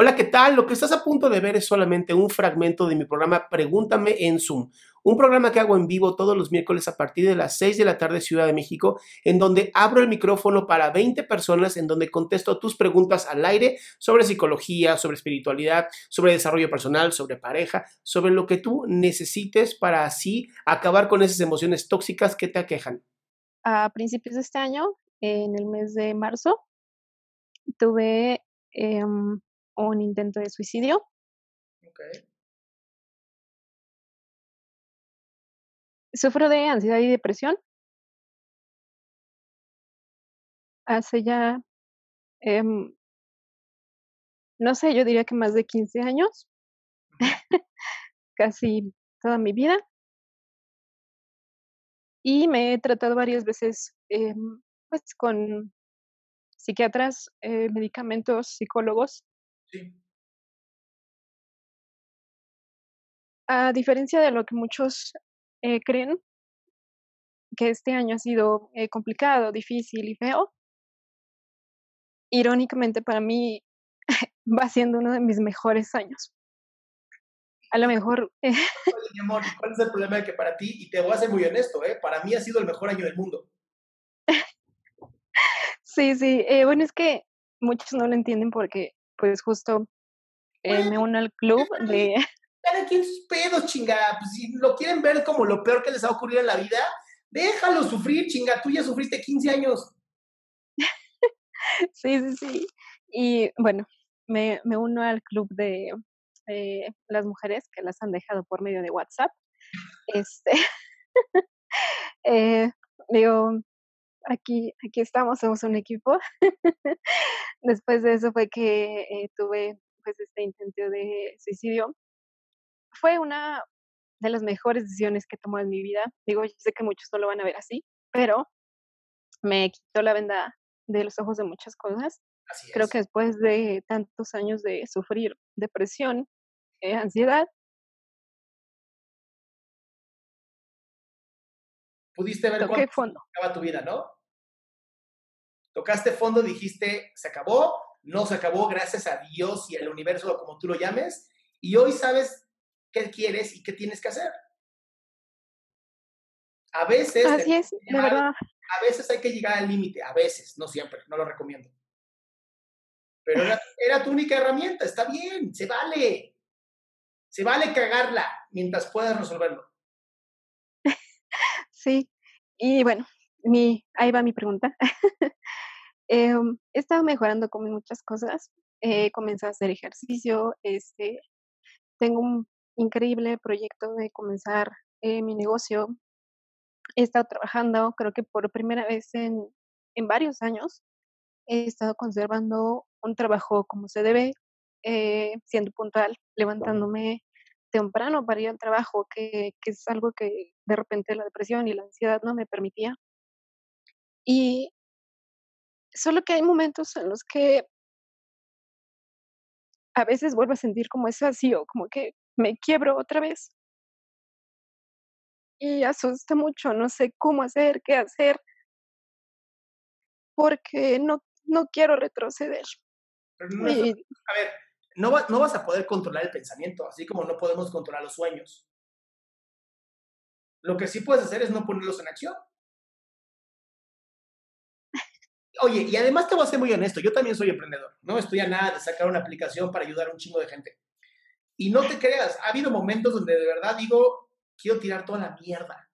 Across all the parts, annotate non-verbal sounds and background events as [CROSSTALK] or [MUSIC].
Hola, ¿qué tal? Lo que estás a punto de ver es solamente un fragmento de mi programa Pregúntame en Zoom, un programa que hago en vivo todos los miércoles a partir de las 6 de la tarde Ciudad de México, en donde abro el micrófono para 20 personas, en donde contesto tus preguntas al aire sobre psicología, sobre espiritualidad, sobre desarrollo personal, sobre pareja, sobre lo que tú necesites para así acabar con esas emociones tóxicas que te aquejan. A principios de este año, en el mes de marzo, tuve... em, un intento de suicidio. Okay. Sufro de ansiedad y depresión. Hace ya, em, no sé, yo diría que más de 15 años, [LAUGHS] casi toda mi vida. Y me he tratado varias veces, em, pues, con psiquiatras, eh, medicamentos, psicólogos. Sí. A diferencia de lo que muchos eh, creen, que este año ha sido eh, complicado, difícil y feo, irónicamente para mí [LAUGHS] va siendo uno de mis mejores años. A lo mejor... eh, [LAUGHS] Oye, mi amor, ¿cuál es el problema de que para ti, y te voy a ser muy honesto, ¿eh? para mí ha sido el mejor año del mundo? sí, sí, eh, bueno, es que muchos no lo entienden porque, pues justo eh, me uno al club de... Cada quien sus pedos, chinga. Pues si lo quieren ver como lo peor que les ha ocurrido en la vida, déjalo sufrir, chinga. Tú ya sufriste 15 años. sí, sí, sí. Y bueno, me, me uno al club de eh, las mujeres que las han dejado por medio de WhatsApp. Este, [LAUGHS] eh, digo, aquí, aquí estamos, somos un equipo. [LAUGHS] Después de eso fue que eh, tuve pues este intento de suicidio. Fue una de las mejores decisiones que tomado en mi vida. Digo, yo sé que muchos no lo van a ver así, pero me quitó la venda de los ojos de muchas cosas. Así Creo es. que después de tantos años de sufrir depresión, eh, ansiedad, Pudiste ver fondo. acaba tu vida, ¿no? Tocaste fondo, dijiste, se acabó, no se acabó, gracias a Dios y al universo, o como tú lo llames, y hoy sabes qué quieres y qué tienes que hacer. A veces, Así te- es, de verdad. a veces hay que llegar al límite, a veces, no siempre, no lo recomiendo. Pero era, era tu única herramienta, está bien, se vale. Se vale cagarla mientras puedas resolverlo. [LAUGHS] Sí, y bueno, mi, ahí va mi pregunta. [LAUGHS] Em, he estado mejorando con muchas cosas. He comenzado a hacer ejercicio. Este, tengo un increíble proyecto de comenzar eh, mi negocio. He estado trabajando, creo que por primera vez en, en varios años, he estado conservando un trabajo como se debe, eh, siendo puntual, levantándome temprano para ir al trabajo, que, que es algo que de repente la depresión y la ansiedad no me permitía. Y solo que hay momentos en los que a veces vuelvo a sentir como ese vacío, como que me quiebro otra vez. Y asusta mucho, no sé cómo hacer, qué hacer, porque no, no quiero retroceder. No Y a ver, no, va- no vas a poder controlar el pensamiento, así como no podemos controlar los sueños. Lo que sí puedes hacer es no ponerlos en acción. Oye, y además te voy a ser muy honesto, yo también soy emprendedor, no estoy a nada de sacar una aplicación para ayudar a un chingo de gente. Y no te creas, ha habido momentos donde de verdad digo, quiero tirar toda la mierda.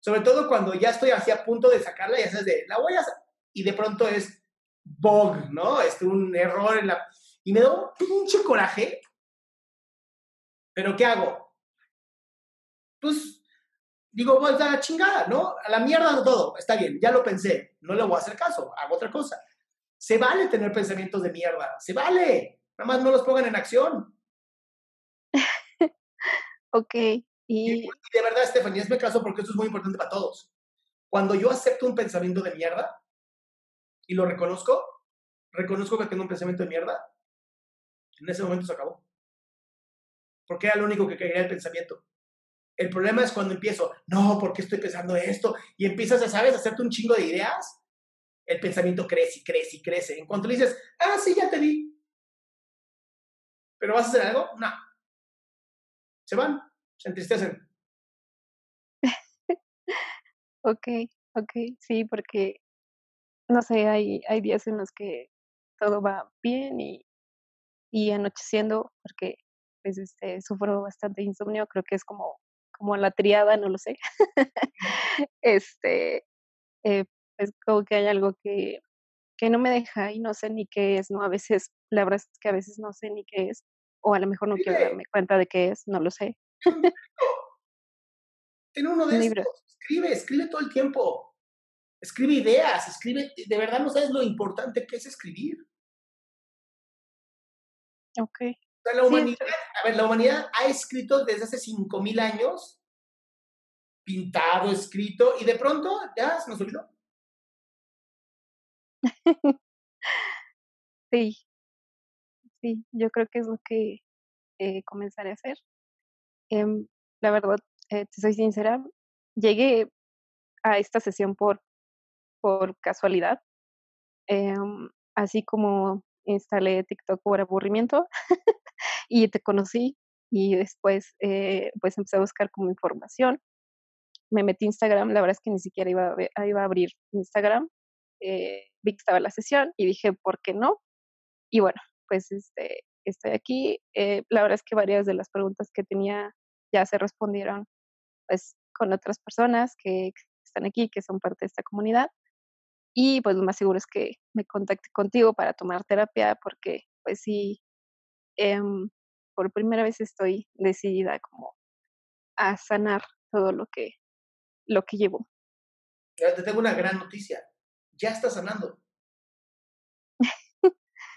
Sobre todo cuando ya estoy así a punto de sacarla y haces de, la voy a y de pronto es bug, ¿no? Este, un error en la... Y me da un pinche coraje. ¿Pero qué hago? Pues digo, pues a la chingada, ¿no? A la mierda todo. Está bien, ya lo pensé. No le voy a hacer caso, hago otra cosa. Se vale tener pensamientos de mierda, se vale. Nada más no los pongan en acción. [LAUGHS] ok. Y... y... de verdad, Stephanie, me caso porque esto es muy importante para todos. Cuando yo acepto un pensamiento de mierda y lo reconozco, reconozco que tengo un pensamiento de mierda, en ese momento se acabó. Porque era lo único que quería el pensamiento. El problema es cuando empiezo, no, ¿por qué estoy pensando esto? Y empiezas, a, ¿sabes?, a hacerte un chingo de ideas. El pensamiento crece y crece y crece. En cuanto le dices, ah, sí, ya te vi. ¿Pero vas a hacer algo? No. Se van, se entristecen. [LAUGHS] ok, ok, sí, porque, no sé, hay, hay días en los que todo va bien y, y anocheciendo, porque pues, este, sufro bastante insomnio, creo que es como, como la triada, no lo sé. [LAUGHS] este, eh, es como que hay algo que, que no me deja y no sé ni qué es, ¿no? A veces, la verdad es que a veces no sé ni qué es, o a lo mejor no quiero darme cuenta de qué es, no lo sé. [LAUGHS] en uno [LAUGHS] de estos, escribe, escribe todo el tiempo. Escribe ideas, escribe, de verdad no sabes lo importante que es escribir. Ok. Sea, la humanidad, a ver, la humanidad ha escrito desde hace 5.000 años, pintado, escrito, y de pronto ya se nos olvidó. [LAUGHS] sí, sí, yo creo que es lo que eh, comenzaré a hacer. Eh, la verdad, eh, te soy sincera, llegué a esta sesión por, por casualidad, em, así como instalé TikTok por aburrimiento [LAUGHS] y te conocí y después eh, pues empecé a buscar como información. Me metí a Instagram, la verdad es que ni siquiera iba a, iba a abrir Instagram. Eh, vi que estaba la sesión y dije, ¿por qué no? Y bueno, pues este, estoy aquí. Eh, la verdad es que varias de las preguntas que tenía ya se respondieron pues con otras personas que están aquí, que son parte de esta comunidad. Y pues lo más seguro es que me contacte contigo para tomar terapia porque pues sí, eh, por primera vez estoy decidida como a sanar todo lo que, lo que llevo. Te tengo una gran noticia. Ya estás sanando.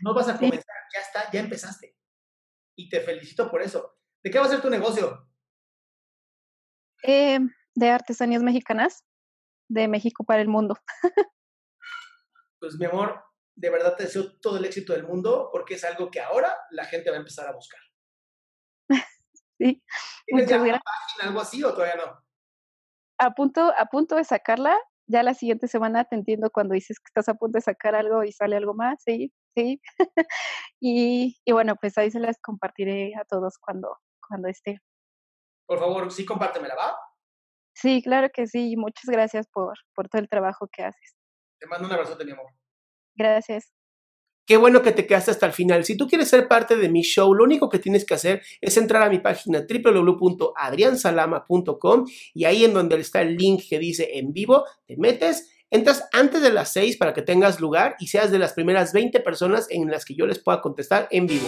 No vas a [LAUGHS] comenzar, ya está, ya empezaste. Y te felicito por eso. ¿De qué va a ser tu negocio? Eh, de artesanías mexicanas, de México para el mundo. [LAUGHS] pues mi amor, de verdad te deseo todo el éxito del mundo porque es algo que ahora la gente va a empezar a buscar. [LAUGHS] sí. ¿Tienes ya una página, algo así o todavía no? A punto, a punto de sacarla. Ya la siguiente semana te entiendo cuando dices que estás a punto de sacar algo y sale algo más, sí, sí. [LAUGHS] y, y, bueno, pues ahí se las compartiré a todos cuando, cuando esté. Por favor, sí, compártemela, ¿va? Sí, claro que sí. Muchas gracias por, por todo el trabajo que haces. Te mando un abrazo, mi amor. Gracias. Qué bueno que te quedaste hasta el final. Si tú quieres ser parte de mi show, lo único que tienes que hacer es entrar a mi página www.adriansalama.com y ahí en donde está el link que dice en vivo, te metes, entras antes de las 6 para que tengas lugar y seas de las primeras 20 personas en las que yo les pueda contestar en vivo.